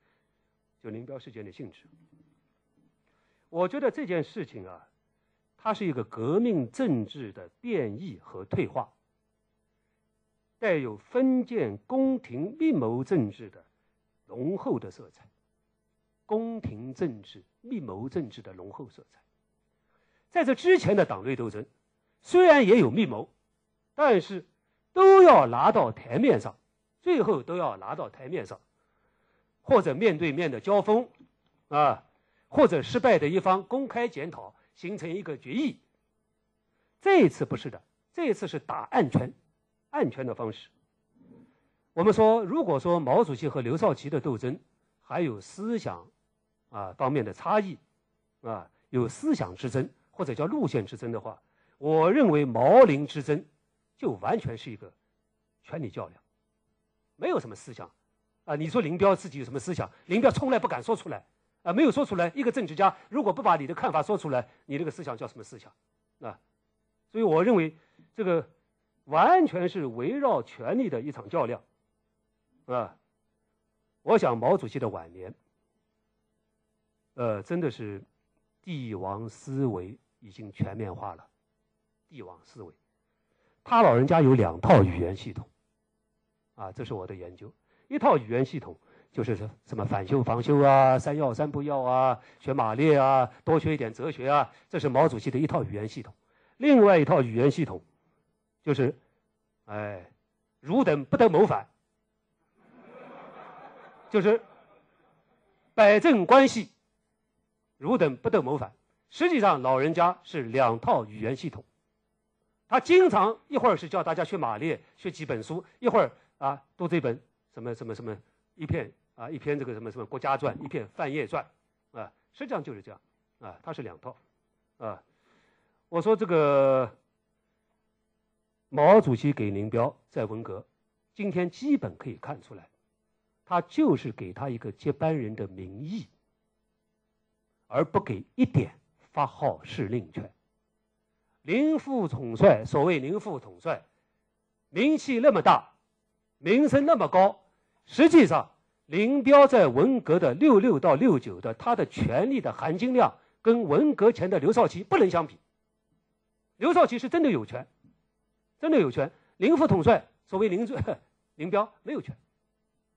就林彪事件的性质。我觉得这件事情啊，它是一个革命政治的变异和退化，带有封建宫廷密谋政治的浓厚的色彩。宫廷政治、密谋政治的浓厚色彩，在这之前的党内斗争，虽然也有密谋，但是都要拿到台面上，最后都要拿到台面上，或者面对面的交锋，啊，或者失败的一方公开检讨，形成一个决议。这一次不是的，这一次是打暗拳，暗拳的方式。我们说，如果说毛主席和刘少奇的斗争还有思想。啊，方面的差异，啊，有思想之争或者叫路线之争的话，我认为毛林之争就完全是一个权力较量，没有什么思想，啊，你说林彪自己有什么思想？林彪从来不敢说出来，啊，没有说出来。一个政治家如果不把你的看法说出来，你这个思想叫什么思想？啊，所以我认为这个完全是围绕权力的一场较量，啊，我想毛主席的晚年。呃，真的是帝王思维已经全面化了。帝王思维，他老人家有两套语言系统，啊，这是我的研究。一套语言系统就是什么反修防修啊，三要三不要啊，学马列啊，多学一点哲学啊，这是毛主席的一套语言系统。另外一套语言系统就是，哎，汝等不得谋反，就是摆正关系。汝等不得谋反。实际上，老人家是两套语言系统。他经常一会儿是叫大家学马列，学几本书；一会儿啊，读这本什么什么什么一片啊，一篇这个什么什么国家传，一篇范晔传啊。实际上就是这样啊，他是两套啊。我说这个毛主席给林彪在文革，今天基本可以看出来，他就是给他一个接班人的名义。而不给一点发号施令权。林副统帅，所谓林副统帅，名气那么大，名声那么高，实际上林彪在文革的六六到六九的他的权力的含金量，跟文革前的刘少奇不能相比。刘少奇是真的有权，真的有权。林副统帅，所谓林 林彪没有权，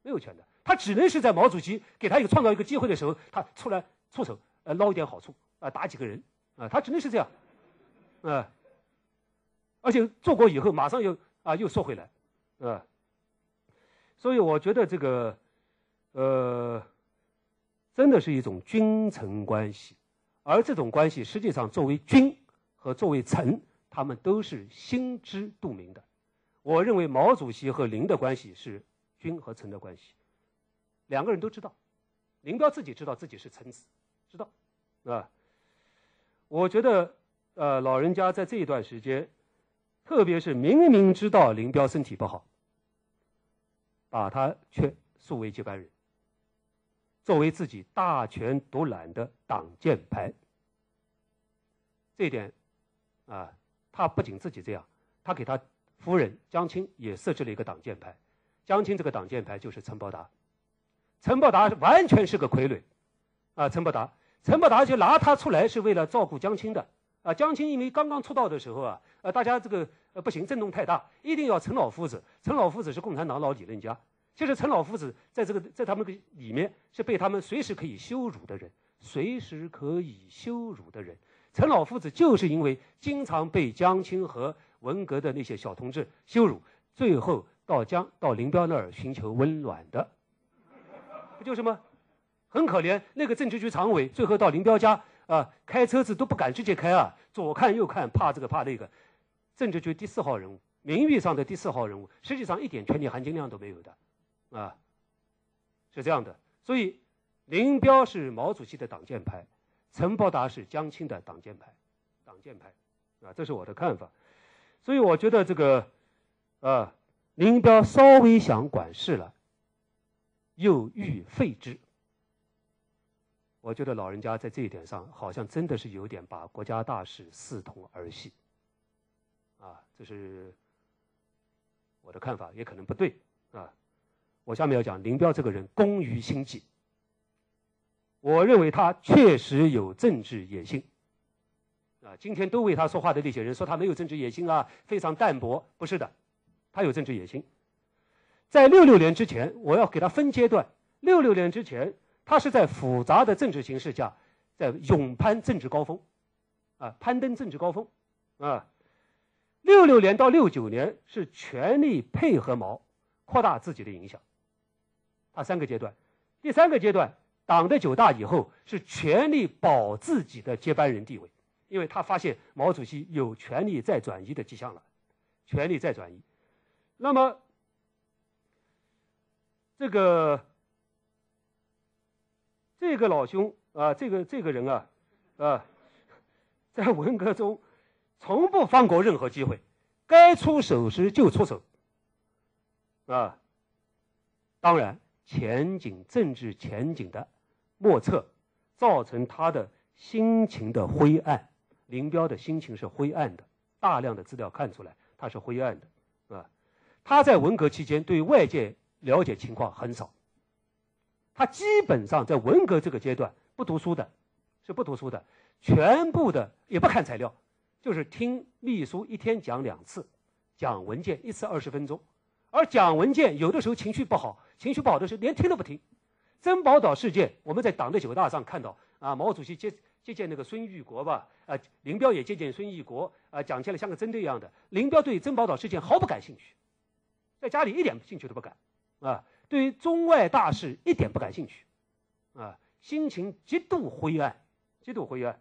没有权的，他只能是在毛主席给他一个创造一个机会的时候，他出来出手。呃，捞一点好处啊，打几个人啊，他只能是这样，啊，而且做过以后马上又啊又缩回来，啊，所以我觉得这个呃，真的是一种君臣关系，而这种关系实际上作为君和作为臣，他们都是心知肚明的。我认为毛主席和林的关系是君和臣的关系，两个人都知道，林彪自己知道自己是臣子。知道，啊，我觉得，呃，老人家在这一段时间，特别是明明知道林彪身体不好，把他却树为接班人，作为自己大权独揽的挡箭牌。这一点，啊，他不仅自己这样，他给他夫人江青也设置了一个挡箭牌。江青这个挡箭牌就是陈伯达，陈伯达完全是个傀儡。啊，陈伯达，陈伯达就拿他出来是为了照顾江青的。啊，江青因为刚刚出道的时候啊，呃，大家这个呃不行，震动太大，一定要陈老夫子。陈老夫子是共产党老理论家，其实陈老夫子在这个在他们个里面是被他们随时可以羞辱的人，随时可以羞辱的人。陈老夫子就是因为经常被江青和文革的那些小同志羞辱，最后到江到林彪那儿寻求温暖的，不就是吗？很可怜，那个政治局常委最后到林彪家。啊，开车子都不敢直接开啊，左看右看，怕这个怕那个。政治局第四号人物，名誉上的第四号人物，实际上一点权力含金量都没有的，啊，是这样的。所以，林彪是毛主席的挡箭牌，陈伯达是江青的挡箭牌，挡箭牌，啊，这是我的看法。所以我觉得这个，啊，林彪稍微想管事了，又欲废之。我觉得老人家在这一点上，好像真的是有点把国家大事视同儿戏，啊，这是我的看法，也可能不对啊。我下面要讲林彪这个人工于心计，我认为他确实有政治野心，啊，今天都为他说话的那些人说他没有政治野心啊，非常淡薄，不是的，他有政治野心。在六六年之前，我要给他分阶段，六六年之前。他是在复杂的政治形势下，在勇攀政治高峰，啊，攀登政治高峰，啊，六六年到六九年是全力配合毛，扩大自己的影响。他三个阶段，第三个阶段，党的九大以后是全力保自己的接班人地位，因为他发现毛主席有权力再转移的迹象了，权力再转移。那么，这个。这个老兄啊，这个这个人啊，啊，在文革中从不放过任何机会，该出手时就出手，啊，当然前景政治前景的莫测，造成他的心情的灰暗。林彪的心情是灰暗的，大量的资料看出来他是灰暗的，啊，他在文革期间对外界了解情况很少。他基本上在文革这个阶段不读书的，是不读书的，全部的也不看材料，就是听秘书一天讲两次，讲文件一次二十分钟，而讲文件有的时候情绪不好，情绪不好的时候连听都不听。珍宝岛事件，我们在党的九大上看到啊，毛主席接接见那个孙玉国吧，啊，林彪也接见孙玉国，啊，讲起来像个针对一样的。林彪对珍宝岛事件毫不感兴趣，在家里一点兴趣都不感，啊。对于中外大事一点不感兴趣，啊，心情极度灰暗，极度灰暗。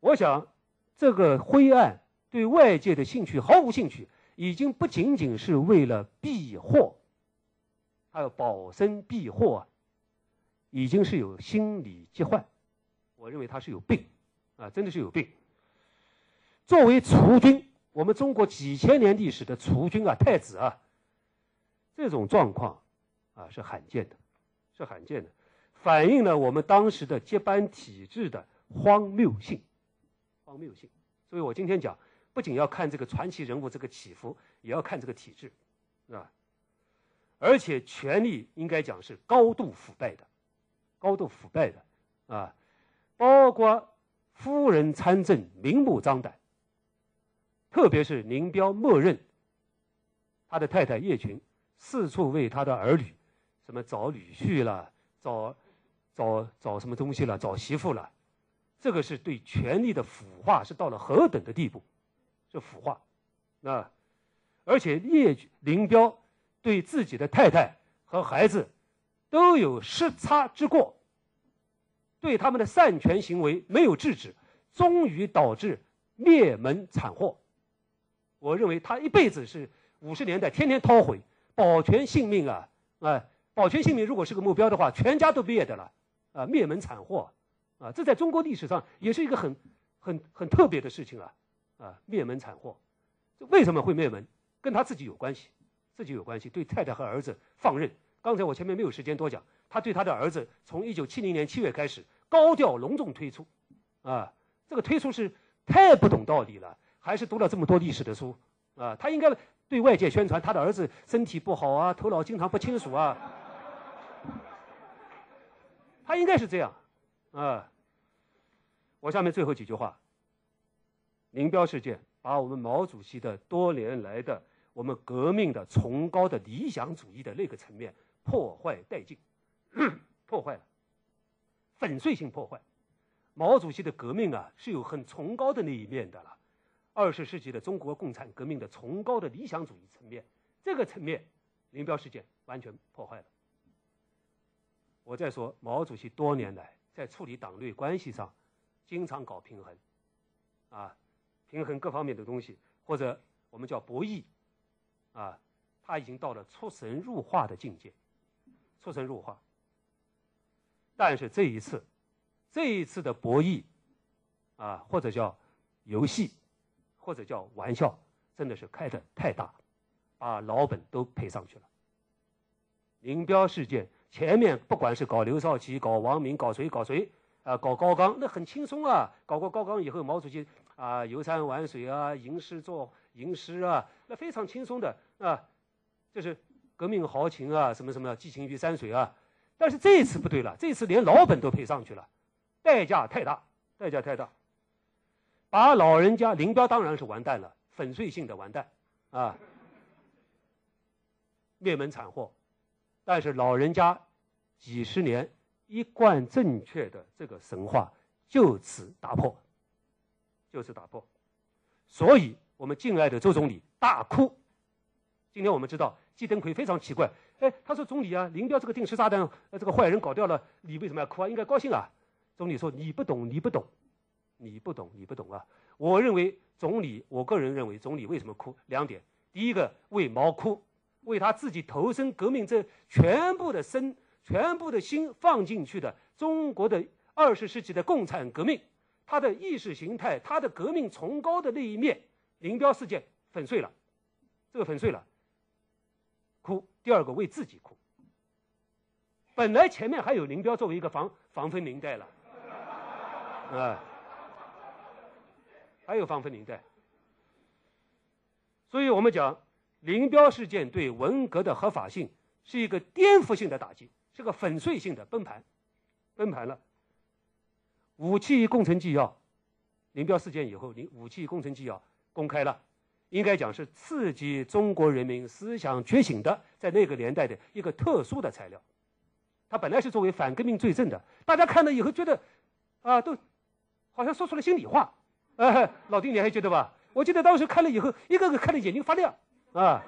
我想，这个灰暗对外界的兴趣毫无兴趣，已经不仅仅是为了避祸，还有保身避祸啊，已经是有心理疾患。我认为他是有病，啊，真的是有病。作为储君，我们中国几千年历史的储君啊，太子啊。这种状况，啊，是罕见的，是罕见的，反映了我们当时的接班体制的荒谬性，荒谬性。所以我今天讲，不仅要看这个传奇人物这个起伏，也要看这个体制，啊，而且权力应该讲是高度腐败的，高度腐败的，啊，包括夫人参政明目张胆，特别是林彪默认他的太太叶群。四处为他的儿女，什么找女婿了，找找找什么东西了，找媳妇了，这个是对权力的腐化是到了何等的地步？是腐化，啊！而且叶林彪对自己的太太和孩子都有失差之过，对他们的擅权行为没有制止，终于导致灭门惨祸。我认为他一辈子是五十年代天天叨悔。保全性命啊，啊，保全性命如果是个目标的话，全家都灭的了，啊，灭门惨祸，啊，这在中国历史上也是一个很、很、很特别的事情啊，啊，灭门惨祸，为什么会灭门？跟他自己有关系，自己有关系，对太太和儿子放任。刚才我前面没有时间多讲，他对他的儿子从一九七零年七月开始高调隆重推出，啊，这个推出是太不懂道理了，还是读了这么多历史的书，啊，他应该。对外界宣传他的儿子身体不好啊，头脑经常不清楚啊。他应该是这样，啊。我下面最后几句话。林彪事件把我们毛主席的多年来的我们革命的崇高的理想主义的那个层面破坏殆尽，破坏了，粉碎性破坏。毛主席的革命啊是有很崇高的那一面的了，二十世纪的中国共产革命的崇高的理想主义层面，这个层面，林彪事件完全破坏了。我再说，毛主席多年来在处理党内关系上，经常搞平衡，啊，平衡各方面的东西，或者我们叫博弈，啊，他已经到了出神入化的境界，出神入化。但是这一次，这一次的博弈，啊，或者叫游戏，或者叫玩笑，真的是开的太大，把老本都赔上去了。林彪事件前面不管是搞刘少奇、搞王明、搞谁搞谁。啊，搞高岗那很轻松啊！搞过高岗以后，毛主席啊游山玩水啊，吟诗作吟诗啊，非常轻松的啊，就是革命豪情啊，什么什么寄情于山水啊。但是这一次不对了，这次连老本都赔上去了，代价太大，代价太大，把老人家林彪当然是完蛋了，粉碎性的完蛋啊，灭门惨祸。但是老人家几十年。一贯正确的这个神话就此打破，就此打破，所以我们敬爱的周总理大哭。今天我们知道季登奎非常奇怪，哎，他说总理啊，林彪这个定时炸弹，呃，这个坏人搞掉了，你为什么要哭啊？应该高兴啊。总理说你不懂，你不懂，你不懂，你不懂啊。我认为总理，我个人认为总理为什么哭？两点，第一个为毛哭，为他自己投身革命这全部的身。全部的心放进去的中国的二十世纪的共产革命，他的意识形态，他的革命崇高的那一面，林彪事件粉碎了，这个粉碎了，哭。第二个为自己哭。本来前面还有林彪作为一个防防风林带了，啊，还有防风林带。所以我们讲林彪事件对文革的合法性是一个颠覆性的打击。是个粉碎性的崩盘，崩盘了。武器工程纪要，林彪事件以后，林武器工程纪要公开了，应该讲是刺激中国人民思想觉醒的，在那个年代的一个特殊的材料。它本来是作为反革命罪证的，大家看了以后觉得，啊，都好像说出了心里话。哎，老丁，你还记得吧？我记得当时看了以后，一个个看的眼睛发亮啊。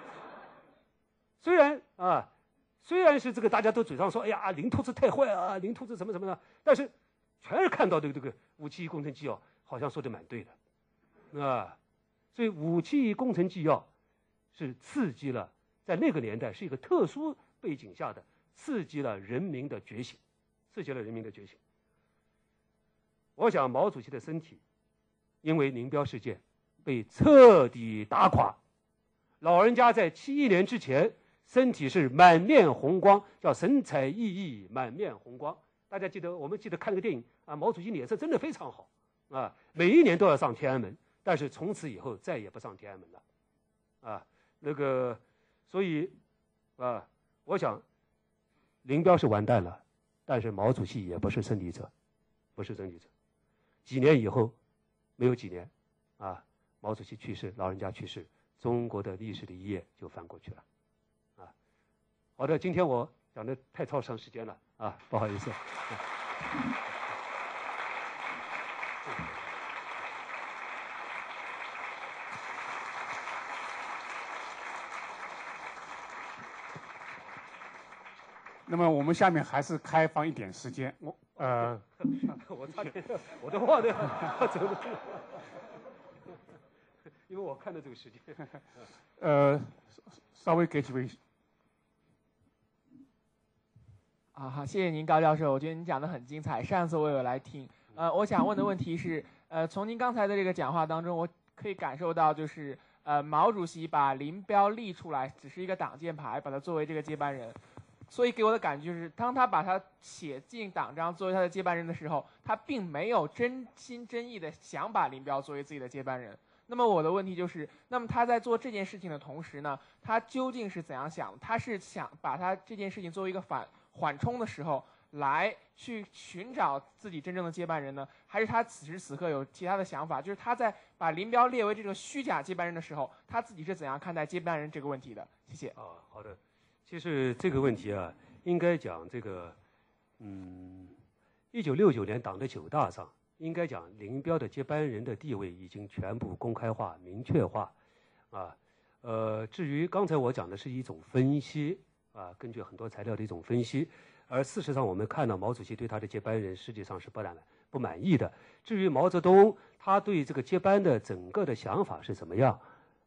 虽然啊。虽然是这个，大家都嘴上说：“哎呀，林秃子太坏啊，林秃子什么什么的。”但是，全是看到这个这个武器工程纪要，好像说的蛮对的，啊，所以武器工程纪要是刺激了，在那个年代是一个特殊背景下的，刺激了人民的觉醒，刺激了人民的觉醒。我想毛主席的身体，因为林彪事件被彻底打垮，老人家在七一年之前。身体是满面红光，叫神采奕奕，满面红光。大家记得，我们记得看那个电影啊，毛主席脸色真的非常好啊。每一年都要上天安门，但是从此以后再也不上天安门了，啊，那个，所以啊，我想林彪是完蛋了，但是毛主席也不是胜利者，不是胜利者。几年以后，没有几年，啊，毛主席去世，老人家去世，中国的历史的一页就翻过去了。啊好的，今天我讲的太超长时间了啊，不好意思。那么我们下面还是开放一点时间，我呃，我差点我都忘了走了，因为我看到这个时间。呃，稍微给几位。啊好，谢谢您高教授，我觉得您讲的很精彩。上次我有来听，呃，我想问的问题是，呃，从您刚才的这个讲话当中，我可以感受到，就是呃，毛主席把林彪立出来，只是一个挡箭牌，把他作为这个接班人，所以给我的感觉就是，当他把他写进党章作为他的接班人的时候，他并没有真心真意的想把林彪作为自己的接班人。那么我的问题就是，那么他在做这件事情的同时呢，他究竟是怎样想？他是想把他这件事情作为一个反。缓冲的时候来去寻找自己真正的接班人呢？还是他此时此刻有其他的想法？就是他在把林彪列为这个虚假接班人的时候，他自己是怎样看待接班人这个问题的？谢谢。啊，好的。其实这个问题啊，应该讲这个，嗯，一九六九年党的九大上，应该讲林彪的接班人的地位已经全部公开化、明确化，啊，呃，至于刚才我讲的是一种分析，啊，根据很多材料的一种分析。而事实上，我们看到毛主席对他的接班人实际上是不满不满意的。至于毛泽东，他对这个接班的整个的想法是怎么样？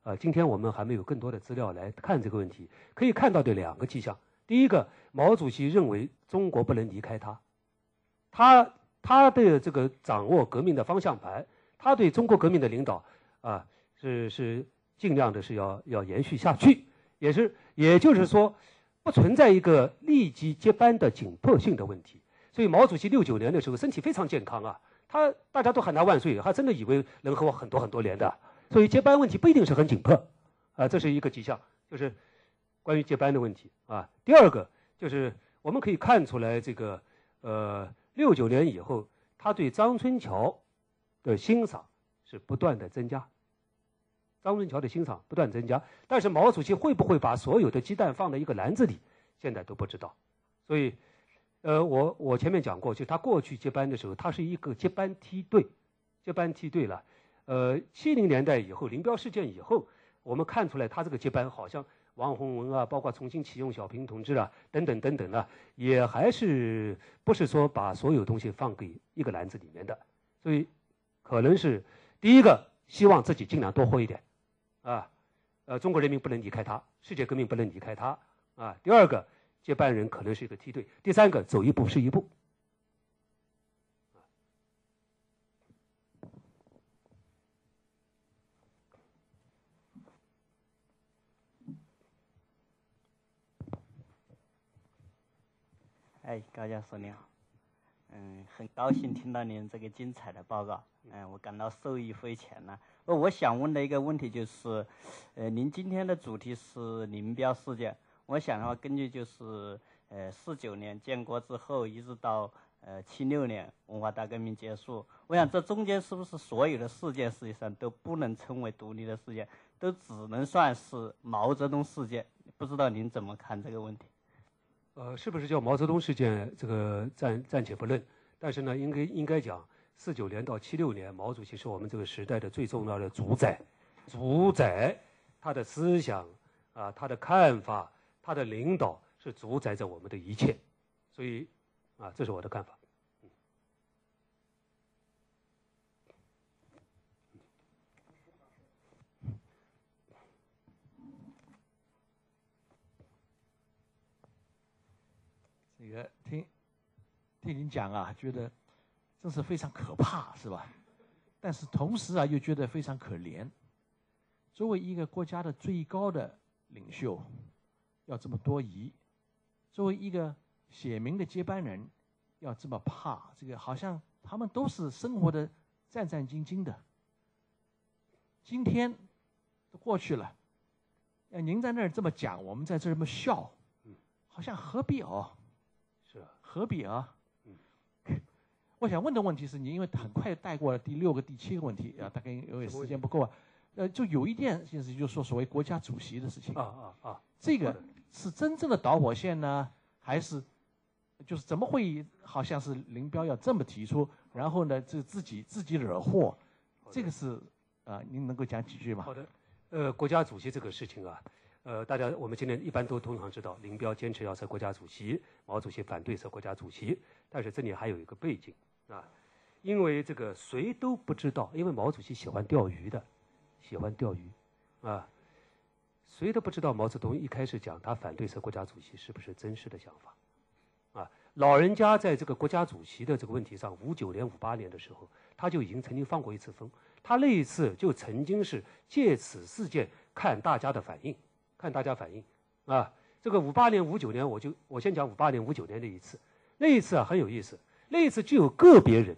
呃，今天我们还没有更多的资料来看这个问题。可以看到的两个迹象：第一个，毛主席认为中国不能离开他，他他的这个掌握革命的方向盘，他对中国革命的领导啊，是是尽量的是要要延续下去，也是也就是说。不存在一个立即接班的紧迫性的问题，所以毛主席六九年的时候身体非常健康啊，他大家都喊他万岁，他真的以为能活很多很多年的，所以接班问题不一定是很紧迫，啊，这是一个迹象，就是关于接班的问题啊。第二个就是我们可以看出来，这个呃六九年以后，他对张春桥的欣赏是不断的增加。张春桥的欣赏不断增加，但是毛主席会不会把所有的鸡蛋放在一个篮子里，现在都不知道。所以，呃，我我前面讲过，就他过去接班的时候，他是一个接班梯队，接班梯队了。呃，七零年代以后，林彪事件以后，我们看出来他这个接班好像王洪文啊，包括重新启用小平同志啊，等等等等啊，也还是不是说把所有东西放给一个篮子里面的。所以，可能是第一个希望自己尽量多活一点。啊，呃，中国人民不能离开他，世界革命不能离开他啊。第二个，接班人可能是一个梯队。第三个，走一步是一步。哎，高教授你好，嗯，很高兴听到您这个精彩的报告，嗯，我感到受益匪浅呢。我想问的一个问题就是，呃，您今天的主题是林彪事件。我想的话，根据就是，呃，四九年建国之后，一直到呃七六年文化大革命结束，我想这中间是不是所有的事件实际上都不能称为独立的事件，都只能算是毛泽东事件？不知道您怎么看这个问题？呃，是不是叫毛泽东事件？这个暂暂且不论，但是呢，应该应该讲。四九年到七六年，毛主席是我们这个时代的最重要的主宰，主宰他的思想啊，他的看法，他的领导是主宰着我们的一切，所以啊，这是我的看法。这个听听您讲啊，觉得。真是非常可怕，是吧？但是同时啊，又觉得非常可怜。作为一个国家的最高的领袖，要这么多疑；作为一个写明的接班人，要这么怕。这个好像他们都是生活的战战兢兢的。今天都过去了，哎，您在那儿这么讲，我们在这儿这么笑，好像何必哦？是啊，何必啊？我想问的问题是你，因为很快带过了第六个、第七个问题啊，大概因为时间不够啊，呃，就有一件事情就是说所谓国家主席的事情啊啊啊，这个是真正的导火线呢，还是就是怎么会好像是林彪要这么提出，然后呢，就自己自己惹祸，这个是啊，您能够讲几句吗？好的，呃，国家主席这个事情啊，呃，大家我们今天一般都通常知道，林彪坚持要设国家主席，毛主席反对设国家主席，但是这里还有一个背景。啊，因为这个谁都不知道，因为毛主席喜欢钓鱼的，喜欢钓鱼，啊，谁都不知道毛泽东一开始讲他反对设国家主席是不是真实的想法，啊，老人家在这个国家主席的这个问题上，五九年、五八年的时候，他就已经曾经放过一次风，他那一次就曾经是借此事件看大家的反应，看大家反应，啊，这个五八年、五九年，我就我先讲五八年、五九年那一次，那一次啊很有意思。那一次就有个别人，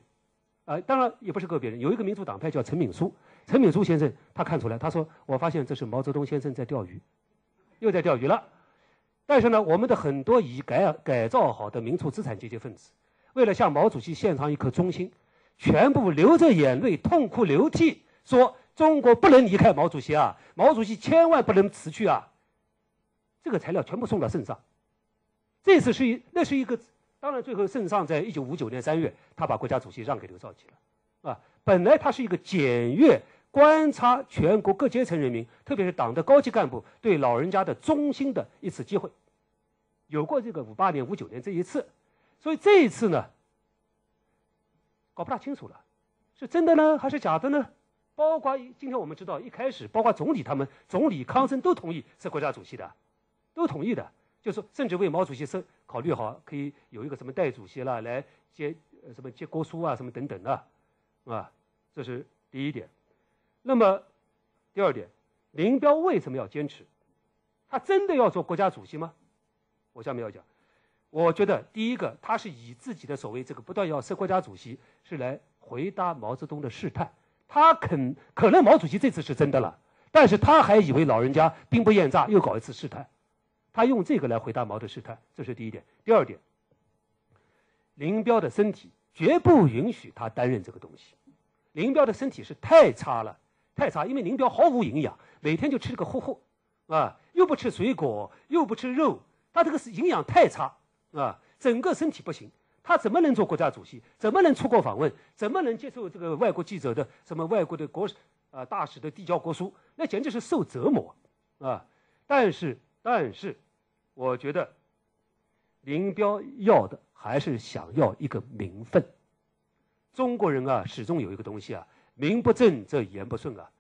啊、呃，当然也不是个别人，有一个民主党派叫陈敏书，陈敏书先生他看出来，他说：“我发现这是毛泽东先生在钓鱼，又在钓鱼了。”但是呢，我们的很多已改改造好的民族资产阶级分子，为了向毛主席献上一颗忠心，全部流着眼泪、痛哭流涕，说中国不能离开毛主席啊，毛主席千万不能辞去啊。这个材料全部送到圣上。这次是一，那是一个，当然最后圣上在一九五九年三月，他把国家主席让给刘少奇了，啊，本来他是一个检阅。观察全国各阶层人民，特别是党的高级干部对老人家的忠心的一次机会，有过这个五八年、五九年这一次，所以这一次呢，搞不大清楚了，是真的呢还是假的呢？包括今天我们知道，一开始包括总理他们，总理康生都同意是国家主席的，都同意的，就是甚至为毛主席是考虑好，可以有一个什么代主席啦，来接什么接国书啊，什么等等的，啊，这是第一点。那么，第二点，林彪为什么要坚持？他真的要做国家主席吗？我下面要讲，我觉得第一个，他是以自己的所谓这个不断要设国家主席，是来回答毛泽东的试探。他肯可能毛主席这次是真的了，但是他还以为老人家兵不厌诈，又搞一次试探。他用这个来回答毛的试探，这是第一点。第二点，林彪的身体绝不允许他担任这个东西。林彪的身体是太差了。太差，因为林彪毫无营养，每天就吃这个糊糊，啊，又不吃水果，又不吃肉，他这个是营养太差，啊，整个身体不行，他怎么能做国家主席？怎么能出国访问？怎么能接受这个外国记者的什么外国的国啊大使的递交国书？那简直是受折磨，啊！但是，但是，我觉得林彪要的还是想要一个名分。中国人啊，始终有一个东西啊。名不正则言不顺啊！